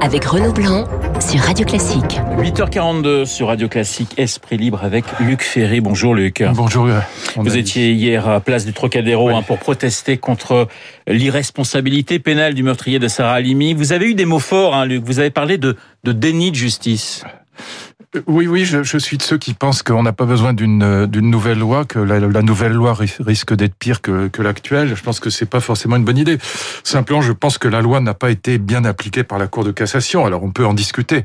avec Renaud Blanc sur Radio Classique. 8h42 sur Radio Classique, Esprit Libre avec Luc Ferry. Bonjour Luc. Bonjour. Vous étiez hier à Place du Trocadéro Oui. hein, pour protester contre l'irresponsabilité pénale du meurtrier de Sarah Halimi. Vous avez eu des mots forts, hein, Luc. Vous avez parlé de, de déni de justice. Euh, Oui, oui, je, je suis de ceux qui pensent qu'on n'a pas besoin d'une euh, nouvelle loi, que la, la nouvelle loi ri- risque d'être pire que, que l'actuelle. Je pense que c'est pas forcément une bonne idée. Simplement, je pense que la loi n'a pas été bien appliquée par la Cour de cassation. Alors, on peut en discuter.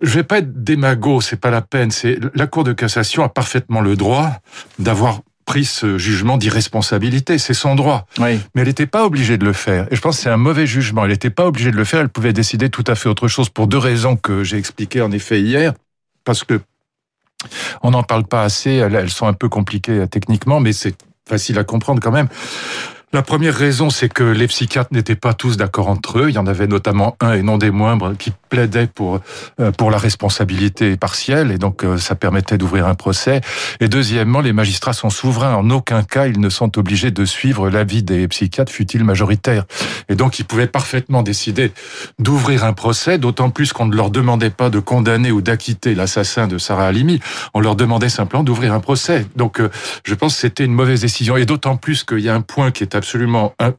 Je vais pas être démago, c'est pas la peine. C'est la Cour de cassation a parfaitement le droit d'avoir pris ce jugement d'irresponsabilité. C'est son droit. Oui. Mais elle n'était pas obligée de le faire. Et je pense que c'est un mauvais jugement. Elle n'était pas obligée de le faire. Elle pouvait décider tout à fait autre chose pour deux raisons que j'ai expliquées en effet hier. Parce que on n'en parle pas assez. Elles, sont un peu compliquées euh, techniquement, mais c'est facile à comprendre quand même. La première raison, c'est que les psychiatres n'étaient pas tous d'accord entre eux. Il y en avait notamment un, et non des moindres, qui plaidait pour euh, pour la responsabilité partielle, et donc euh, ça permettait d'ouvrir un procès. Et deuxièmement, les magistrats sont souverains. En aucun cas, ils ne sont obligés de suivre l'avis des psychiatres, fut-il majoritaire. Et donc, ils pouvaient parfaitement décider d'ouvrir un procès, d'autant plus qu'on ne leur demandait pas de condamner ou d'acquitter l'assassin de Sarah Halimi. On leur demandait simplement d'ouvrir un procès. Donc, euh, je pense que c'était une mauvaise décision. Et d'autant plus qu'il y a un point qui est absolument in-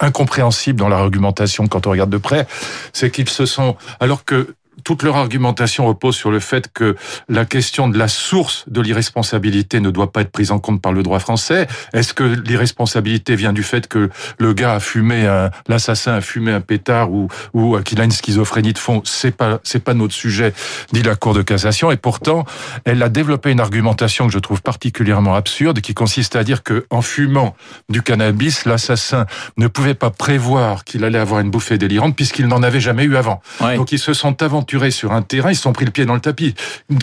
incompréhensible dans l'argumentation quand on regarde de près, c'est qu'ils se sont, alors que toute leur argumentation repose sur le fait que la question de la source de l'irresponsabilité ne doit pas être prise en compte par le droit français. Est-ce que l'irresponsabilité vient du fait que le gars a fumé un, l'assassin a fumé un pétard ou, ou qu'il a une schizophrénie de fond? C'est pas, c'est pas notre sujet, dit la Cour de cassation. Et pourtant, elle a développé une argumentation que je trouve particulièrement absurde, qui consiste à dire que en fumant du cannabis, l'assassin ne pouvait pas prévoir qu'il allait avoir une bouffée délirante puisqu'il n'en avait jamais eu avant. Donc ils se sont aventurés sur un terrain, ils se sont pris le pied dans le tapis,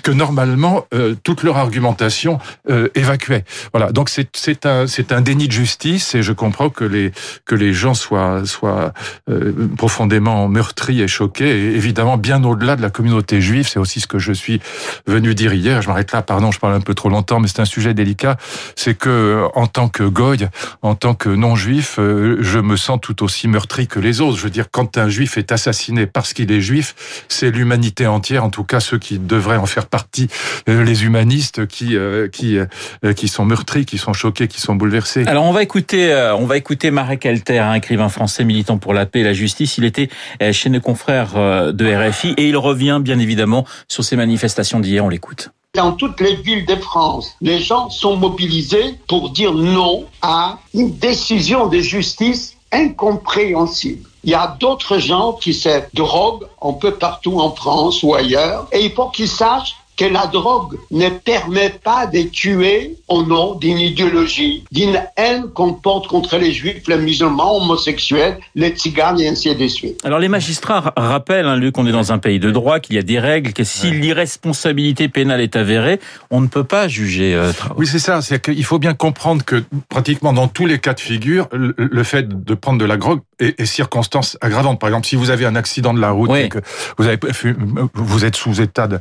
que normalement euh, toute leur argumentation euh, évacuait. Voilà. Donc c'est un un déni de justice et je comprends que les que les gens soient soient euh, profondément meurtris et choqués. Évidemment bien au-delà de la communauté juive, c'est aussi ce que je suis venu dire hier. Je m'arrête là, pardon, je parle un peu trop longtemps, mais c'est un sujet délicat. C'est que en tant que goy, en tant que non-juif, je me sens tout aussi meurtri que les autres. Je veux dire, quand un juif est assassiné parce qu'il est juif, c'est l'humanité entière, en tout cas ceux qui devraient en faire partie, euh, les humanistes qui euh, qui euh, qui sont meurtris, qui sont choqués, qui sont bouleversés. Alors on va écouter, on va écouter Marek Alter, un écrivain français militant pour la paix et la justice. Il était chez nos confrères de RFI et il revient bien évidemment sur ces manifestations d'hier. On l'écoute. Dans toutes les villes de France, les gens sont mobilisés pour dire non à une décision de justice incompréhensible. Il y a d'autres gens qui se droguent un peu partout en France ou ailleurs, et il faut qu'ils sachent que la drogue ne permet pas de tuer au nom d'une idéologie, d'une haine qu'on porte contre les juifs, les musulmans, homosexuels, les tziganes et ainsi de suite. Alors les magistrats ra- rappellent, hein, Luc, qu'on est dans un pays de droit, qu'il y a des règles, que si l'irresponsabilité pénale est avérée, on ne peut pas juger. euh. Oui, c'est ça. C'est qu'il faut bien comprendre que pratiquement dans tous les cas de figure, le, fait de prendre de la drogue est, est circonstance aggravante. Par exemple, si vous avez un accident de la route Oui. et que vous avez fu- vous êtes sous état de-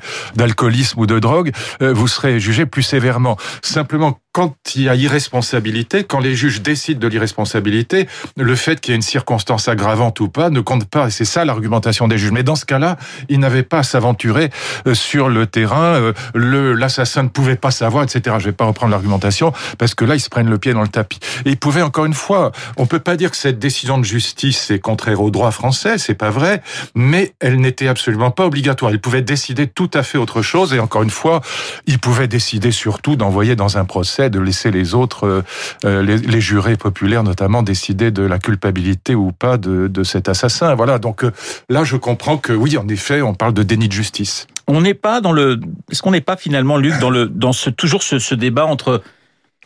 ou de drogue, euh, vous serez jugé plus sévèrement. Simplement, quand il y a irresponsabilité, quand les juges décident de l'irresponsabilité, le fait qu'il y ait une circonstance aggravante ou pas ne compte pas. Et c'est ça l'argumentation des juges. Mais dans ce cas-là, ils n'avaient pas à s'aventurer euh, sur le terrain. euh, Le l'assassin ne pouvait pas savoir, etc. Je vais pas reprendre l'argumentation parce que là, ils se prennent le pied dans le tapis. Et ils pouvaient encore une fois. On peut pas dire que cette décision de justice est contraire au droit français. C'est pas vrai. Mais elle n'était absolument pas obligatoire. Ils pouvaient décider tout à fait autre chose. Et encore une fois, ils pouvaient décider surtout d'envoyer dans un procès, de laisser les autres, euh, euh, les, jurés populaires notamment, décider de la culpabilité ou pas de, cet assassin. Voilà. Donc euh, là, je comprends que oui, en effet, on parle de déni de justice. On n'est pas dans le. Est-ce qu'on n'est pas finalement, Luc, dans le dans ce toujours ce, débat entre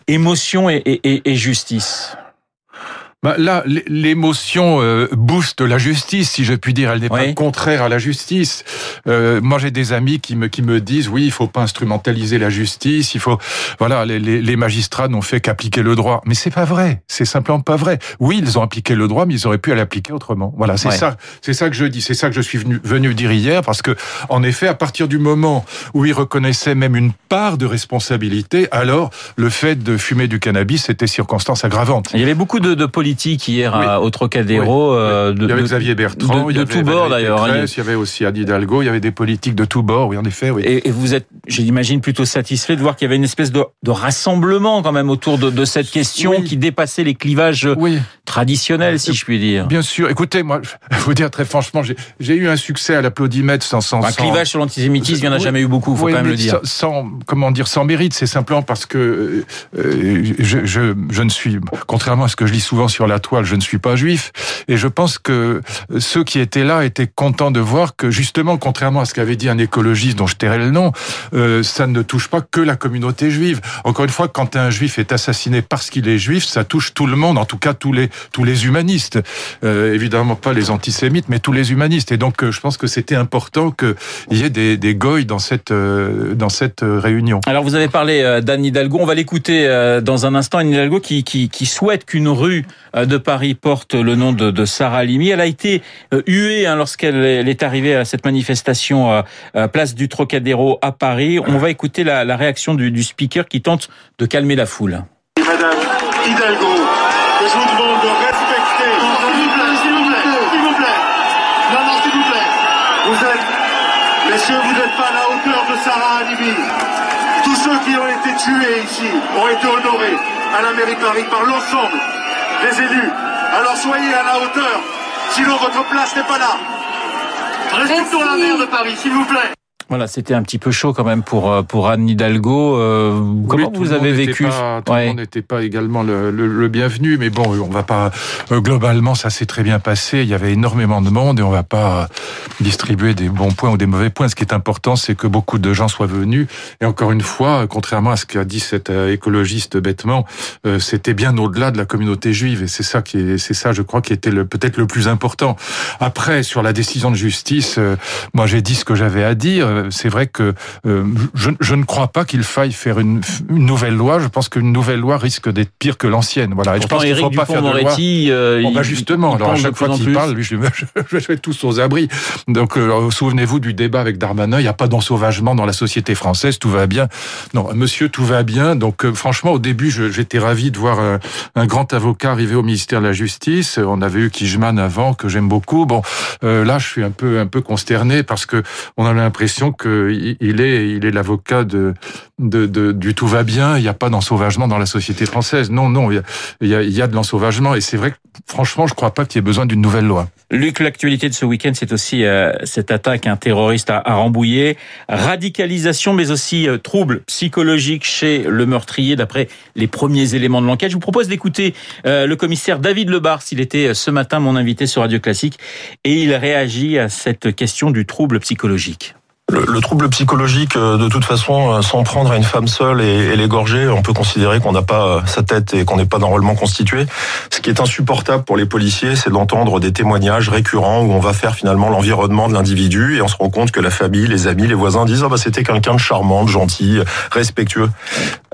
émotion et justice? Bah, là, l'émotion euh, booste la justice, si je puis dire. Elle n'est Oui. pas contraire à la justice. Euh, moi, j'ai des amis qui me qui me disent oui, il faut pas instrumentaliser la justice. Il faut voilà, les, les, les magistrats n'ont fait qu'appliquer le droit. Mais c'est pas vrai. C'est simplement pas vrai. Oui, ils ont appliqué le droit, mais ils auraient pu l'appliquer autrement. Voilà, c'est Ouais. ça. C'est ça que je dis. C'est ça que je suis venu venu dire hier, parce que en effet, à partir du moment où ils reconnaissaient même une part de responsabilité, alors le fait de fumer du cannabis était circonstance aggravante. Il y avait beaucoup de, de policiers politiques hier à, au Trocadéro. Euh, de, il y avait Xavier Bertrand, de, il y avait tous bords d'ailleurs. Il y avait aussi Anne Hidalgo, il y avait des politiques de tous bords, oui, en effet. Oui. Et, et vous êtes, j'imagine, plutôt satisfait de voir qu'il y avait une espèce de, de rassemblement quand même autour de, de cette question qui dépassait les clivages oui. traditionnels, si je puis dire. Bien sûr. Écoutez, moi, je vais vous dire très franchement, j'ai eu un succe à l'applaudimètre sans, sans, Un clivage sur l'antisémitisme, il n'y en a jamais eu beaucoup, faut quand même le dire. Sans, comment dire, sans mérite, c'est simplement parce que euh, je, je, je ne suis, contrairement à ce que je lis souvent sur la toile, je ne suis pas juif, et je pense que ceux qui étaient là étaient contents de voir que justement, contrairement à ce qu'avait dit un écologiste dont je tairai le nom, euh, ça ne touche pas que la communauté juive. Encore une fois, quand un juif est assassiné parce qu'il est juif, ça touche tout le monde, en tout cas tous les tous les humanistes, euh, évidemment pas les antisémites, mais tous les humanistes. Et donc, euh, je pense que c'était important qu'il y ait des, des goy dans cette dans cette réunion. Alors, vous avez parlé d'Anne Hidalgo. On va l'écouter dans un instant. Anne Hidalgo qui, qui souhaite qu'une rue de Paris porte le nom de, Sarah Halimi. Elle a été huée hein, lorsqu'elle est arrivée à cette manifestation à place du Trocadéro à Paris. On va écouter la, réaction du, speaker qui tente de calmer la foule. Madame Hidalgo, je vous demande de respecter. S'il vous plaît, s'il vous plaît, s'il vous plaît. Non, non, s'il vous plaît. Vous êtes, messieurs, vous n'êtes pas à la hauteur de Sarah Halimi. Tous ceux qui ont été tués ici ont été honorés à la mairie de Paris par l'ensemble des élus. Alors soyez à la hauteur, sinon votre place n'est pas là. Respectons la maire de Paris, s'il vous plaît. Voilà, c'était un petit peu chaud quand même pour euh, pour Anne Hidalgo. Euh, comment vous avez vécu pas, Tout le monde n'était pas également le, le, le, bienvenu, mais bon, on va pas. Euh, globalement, ça s'est très bien passé. Il y avait énormément de monde et on va pas distribuer des bons points ou des mauvais points. Ce qui est important, c'est que beaucoup de gens soient venus. Et encore une fois, contrairement à ce qu'a dit cet écologiste bêtement, c'était bien au-delà de la communauté juive. Et c'est ça qui est, c'est ça, je crois, qui était le peut-être le plus important. Après, sur la décision de justice, moi j'ai dit ce que j'avais à dire c'est vrai que euh, je, je, ne crois pas qu'il faille faire une, une, nouvelle loi. Je pense qu'une nouvelle loi risque d'être pire que l'ancienne. Voilà. Et je pense qu'il faut pas faire de loi. Euh, bon, bah justement, il, alors à chaque fois qu'il parle, lui, je, je, je, vais tous aux abris. Donc, euh, souvenez-vous du débat avec Darmanin. Il n'y a pas d'ensauvagement dans la société française. Tout va bien. Non, Monsieur, tout va bien. Donc, euh, franchement, au début, j'étais ravi de voir un, un, grand avocat arriver au ministère de la Justice. On avait eu Kijman avant, que j'aime beaucoup. Bon, euh, là, je suis un peu un peu consterné parce que on a l'impression qu'il est, il est l'avocat de, de, de, du tout va bien. Il n'y a pas d'ensauvagement dans la société française. Non, non, il y a, il y a, il de l'ensauvagement. Et c'est vrai que, franchement, je ne crois pas qu'il y ait besoin d'une nouvelle loi. Luc, l'actualité de ce week-end, c'est aussi euh, cette attaque un terroriste à, à Rambouillet, radicalisation, mais aussi euh, troubles psychologiques chez le meurtrier, d'après les premiers éléments de l'enquête. Je vous propose d'écouter euh, le commissaire David Lebar, s'il était ce matin mon invité sur Radio Classique, et il réagit à cette question du trouble psychologique. Le, le, trouble psychologique, euh, de toute façon, euh, s'en prendre à une femme seule et, et l'égorger, on peut considérer qu'on n'a pas euh, sa tête et qu'on n'est pas normalement constitué. Ce qui est insupportable pour les policiers, c'est d'entendre des témoignages récurrents où on va faire finalement l'environnement de l'individu et on se rend compte que la famille, les amis, les voisins disent ah bah c'était quelqu'un de charmant, de gentil, respectueux.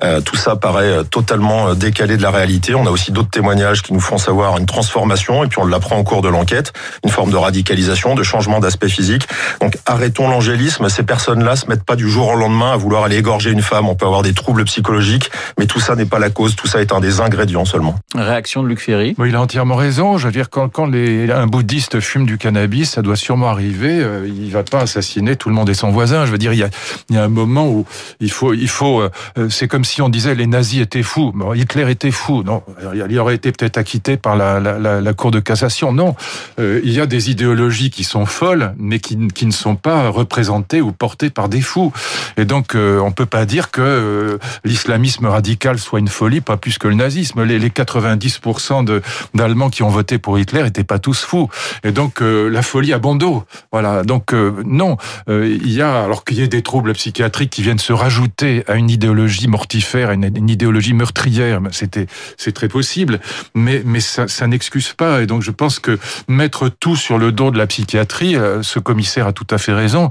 Euh, tout ça paraît totalement décalé de la réalité. On a aussi d'autres témoignages qui nous font savoir une transformation et puis on l'apprend au cours de l'enquête, une forme de radicalisation, de changement d'aspect physique. Donc arrêtons l'angélisme ces personnes-là se mettent pas du jour au lendemain à vouloir aller égorger une femme. On peut avoir des troubles psychologiques, mais tout ça n'est pas la cause. Tout ça est un des ingrédients seulement. Réaction de Luc Ferry. il a entièrement raison. Je veux dire, quand, quand les, un bouddhiste fume du cannabis, ça doit sûrement arriver. Euh, il va pas assassiner tout le monde et son voisin. Je veux dire, il y a, il y a un moment où il faut, il faut. Euh, c'est comme si on disait les nazis étaient fous. Bon, Hitler était fou. Non, il aurait été peut-être acquitté par la, la, la, la, Cour de cassation. Non, euh, il y a des idéologies qui sont folles, mais qui, qui ne sont pas représentées ou porté par des fous. Et donc, euh, on peut pas dire que euh, l'islamisme radical soit une folie, pas plus que le nazisme. Les, les 90% de, d'Allemands qui ont voté pour Hitler étaient pas tous fous. Et donc, euh, la folie a bon dos. Voilà. Donc, euh, non, il y a, alors qu'il y ait des troubles psychiatriques qui viennent se rajouter à une idéologie mortifère, une, une idéologie meurtrière, c'était, c'est très possible. Mais, mais ça, ça n'excuse pas. Et donc, je pense que mettre tout sur le dos de la psychiatrie, ce commissaire a tout à fait raison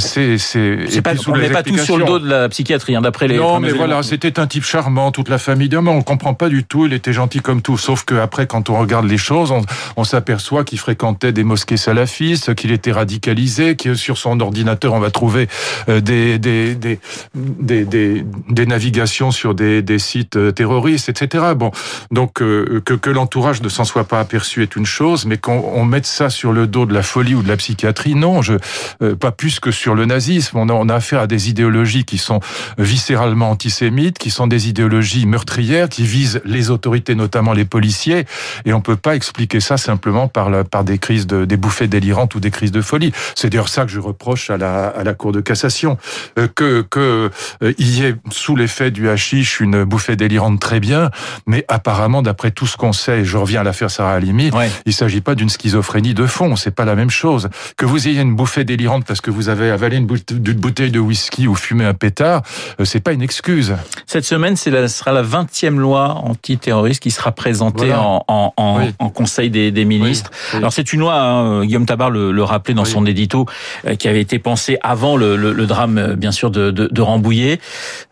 c'est c'est pas, on n'est pas tout sur le dos de la psychiatrie, hein, d'après les. Non, mais voilà, c'était un type charmant, toute la famille. Non, mais on comprend pas du tout. Il était gentil comme tout. Sauf que après, quand on regarde les choses, on, on s'aperçoit qu'il fréquentait des mosquées salafistes, qu'il était radicalisé, que sur son ordinateur, on va trouver euh, des des des des, des, des navigations sur des, des sites euh, terroristes, etc. Bon, donc euh, que que l'entourage ne s'en soit pas aperçu est une chose, mais qu'on on mette ça sur le dos de la folie ou de la psychiatrie, non, je euh, pas plus que sur le nazisme. On a, on a affaire à des idéologies qui sont viscéralement antisémites, qui sont des idéologies meurtrières, qui visent les autorités, notamment les policiers, et on peut pas expliquer ça simplement par, la, par des crises de, des bouffées délirantes ou des crises de folie. C'est d'ailleurs ça que je reproche à la, à la Cour de cassation, Euh, que que euh, il y ait sous l'effet du hashish une bouffée délirante très bien, mais apparemment d'après tout ce qu'on sait, et je reviens à l'affaire Sarah Halimi, Ouais. il s'agit pas d'une schizophrénie de fond, c'est pas la même chose. Que vous ayez une bouffée délirante parce que vous avez avalé une bouteille de whisky ou fumé un pétard, euh, c'est pas une excuse. Cette semaine, c'est la, sera la 20e loi antiterroriste qui sera présentée Voilà. en, en, en, Oui. en Conseil des, des ministres. oui. Alors c'est une loi, hein, Guillaume Tabar le, le rappelait dans son édito, euh, qui avait été pensée avant le, le, le drame, euh, bien sûr, de, de, de Rambouillet.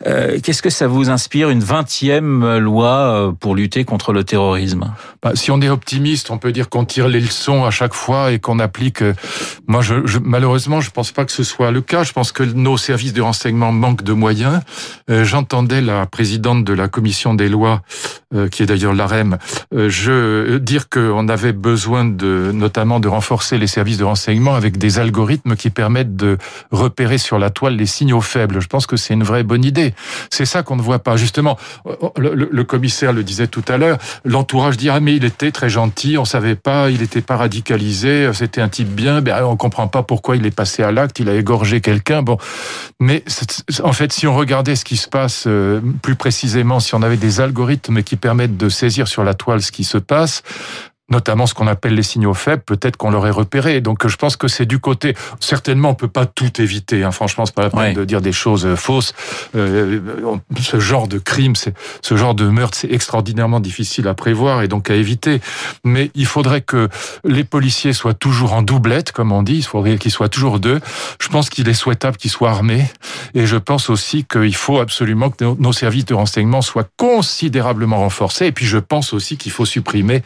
Euh, Qu'est-ce que ça vous inspire, une 20e loi pour lutter contre le terrorisme? Bah, si on est optimiste, on peut dire qu'on tire les leçons à chaque fois et qu'on applique. Moi, je, je, malheureusement, je pense pas que ce soit le cas. Je pense que nos services de renseignement manquent de moyens. Euh, J'entendais la présidente de la commission des lois, euh, qui est d'ailleurs l'AREM, euh, euh, dire qu'on avait besoin de, notamment, de renforcer les services de renseignement avec des algorithmes qui permettent de repérer sur la toile les signaux faibles. Je pense que c'est une vraie bonne idée. C'est ça qu'on ne voit pas. Justement, le, le- le commissaire le disait tout à l'heure. L'entourage dit ah mais il était très gentil, on savait pas, il était pas radicalisé, c'était un type bien. Ben on comprend pas pourquoi il est passé à l'acte, il a égorgé quelqu'un. Bon, mais en fait, si on regardait ce qui se passe euh, plus précisément, si on avait des algorithmes qui permettent de saisir sur la toile ce qui se passe, notamment ce qu'on appelle les signaux faibles, peut-être qu'on l'aurait repéré. Donc je pense que c'est du côté. Certainement, on peut pas tout éviter. Hein. Franchement, c'est pas la peine Ouais. de dire des choses euh, fausses. Euh, ce genre de crime, c'est ce genre de meurtre, c'est extraordinairement difficile à prévoir et donc à éviter. Mais il faudrait que les policiers soient toujours en doublette, comme on dit. Il faudrait qu'ils soient toujours deux. Je pense qu'il est souhaitable qu'ils soient armés. Et je pense aussi qu'il faut absolument que nos- nos services de renseignement soient considérablement renforcés. Et puis je pense aussi qu'il faut supprimer,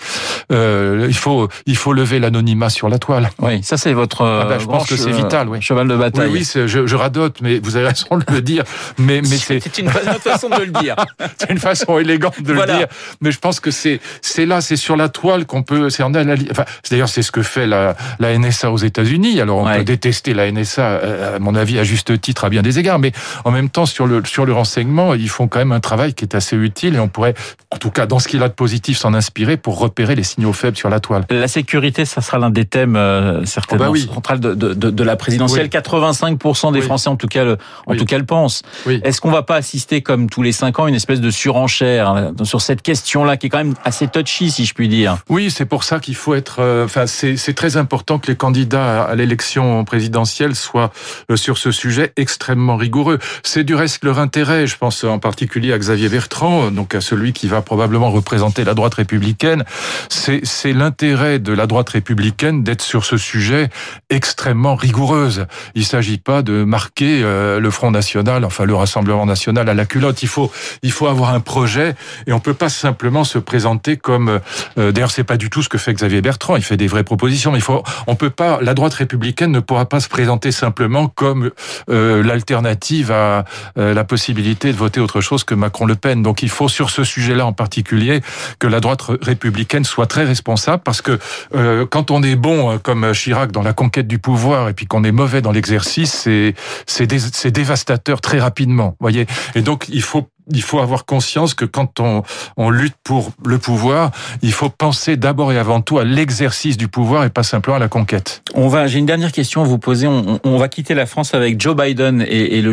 euh, il faut il faut lever l'anonymat sur la toile. Oui, ça c'est votre Ah ben, je pense que c'est euh, vital, oui. cheval de Oui, bataille. oui, c'est- je, je radote, mais vous avez raison de le dire. Mais mais c'est c'est une bonne façon de le dire. c'est une façon élégante de Voilà. le dire. Mais je pense que c'est c'est là, c'est sur la toile qu'on peut. C'est en. Enfin, d'ailleurs, c'est ce que fait la, la NSA aux États-Unis. Alors, on Ouais. peut détester la NSA, euh, à mon avis, à juste titre, à bien des égards. Mais en même temps, sur le sur le renseignement, ils font quand même un travail qui est assez utile et on pourrait, en tout cas, dans ce qu'il a de positif, s'en inspirer pour repérer les signaux faibles sur la toile. La sécurité, ça sera l'un des thèmes euh, certainement Oh bah oui. central de, de, de, la présidentielle. Oui. 85% des Oui. Français, en tout cas, le, en tout cas, le pensent. Est-ce qu'on va pas assister, comme tous les cinq ans, une espèce de surenchère hein, sur cette question-là, qui est quand même assez touchy, si je puis dire? Oui, c'est pour ça qu'il faut être. euh, Enfin, c'est c'est très important que les candidats à l'élection présidentielle soient euh, sur ce sujet extrêmement rigoureux. C'est du reste leur intérêt. Je pense en particulier à Xavier Bertrand, donc à celui qui va probablement représenter la droite républicaine. C'est c'est l'intérêt de la droite républicaine d'être sur ce sujet extrêmement rigoureuse. Il s'agit pas de marquer euh, le Front National, enfin le Rassemblement National à la culotte. Il faut il faut avoir un projet et on peut pas simplement se présenter comme euh, D'ailleurs, c'est pas du tout ce que fait Xavier Bertrand. Il fait des vraies propositions. Mais il faut, on peut pas. La droite républicaine ne pourra pas se présenter simplement comme euh, l'alternative à euh, la possibilité de voter autre chose que Macron-Le Pen. Donc, il faut sur ce sujet-là en particulier que la droite républicaine soit très responsable, parce que euh, quand on est bon euh, comme Chirac dans la conquête du pouvoir et puis qu'on est mauvais dans l'exercice, c'est c'est dé- c'est dévastateur très rapidement. Voyez. Et donc, il faut il faut avoir conscience que quand on, on lutte pour le pouvoir, il faut penser d'abord et avant tout à l'exercice du pouvoir et pas simplement à la conquête. On va, j'ai une dernière question à vous poser. On, on va quitter la France avec Joe Biden et, et le,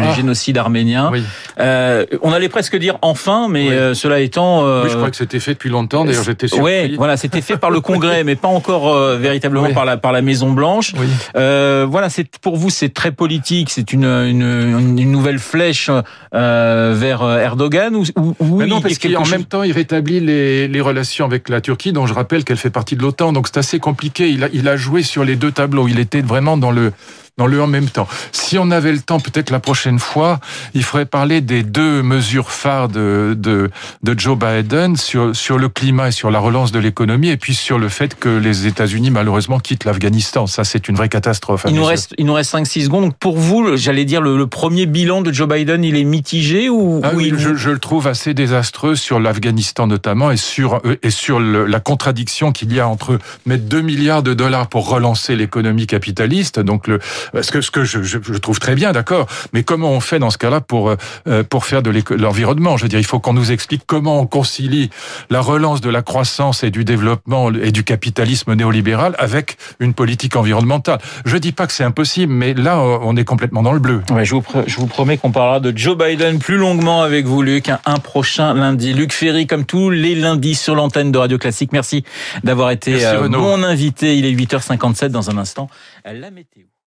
Ah. génocide arménien. Oui. Euh, on allait presque dire enfin, mais Oui. euh, cela étant, euh, Oui, je crois que c'était fait depuis longtemps. D'ailleurs, j'étais surpris. Ouais, voilà, c'était fait par le Congrès, mais pas encore véritablement Oui. par la par la Maison Blanche. Oui. Voilà, c'est pour vous, c'est très politique. C'est une, une une nouvelle flèche euh, vers euh, Erdogan ou, ou, ou Mais non, parce qu'en même temps, il rétablit les, les relations avec la Turquie, dont je rappelle qu'elle fait partie de l'OTAN. Donc c'est assez compliqué. Il a, il a joué sur les deux tableaux. Il était vraiment dans le dans le en même temps. Si on avait le temps, peut-être la prochaine fois, il faudrait parler des deux mesures phares de, de, de Joe Biden sur, sur le climat et sur la relance de l'économie, et puis sur le fait que les États-Unis, malheureusement, quittent l'Afghanistan. Ça, c'est une vraie catastrophe. Il nous reste, il nous reste 5-6 secondes. Donc pour vous, j'allais dire, le, le, premier bilan de Joe Biden, il est mitigé ou, ah, ou oui, il... je, je, le trouve assez désastreux sur l'Afghanistan notamment et sur, et sur le, la contradiction qu'il y a entre mettre 2 milliards de dollars pour relancer l'économie capitaliste, donc le, parce que ce que je, je, je trouve très bien, d'accord, mais comment on fait dans ce cas-là pour, euh, pour faire de l'environnement? Je veux dire, il faut qu'on nous explique comment on concilie la relance de la croissance et du développement et du capitalisme néolibéral avec une politique environnementale. Je dis pas que c'est impossible, mais là, on est complètement dans le bleu. Ouais, je, vous, je vous promets qu'on parlera de Joe Biden plus longuement avec vous, Luc, un, un prochain lundi. Luc Ferry, comme tous les lundis sur l'antenne de Radio Classique. Merci d'avoir été Merci, mon invité. Il est 8h57 dans un instant. La météo.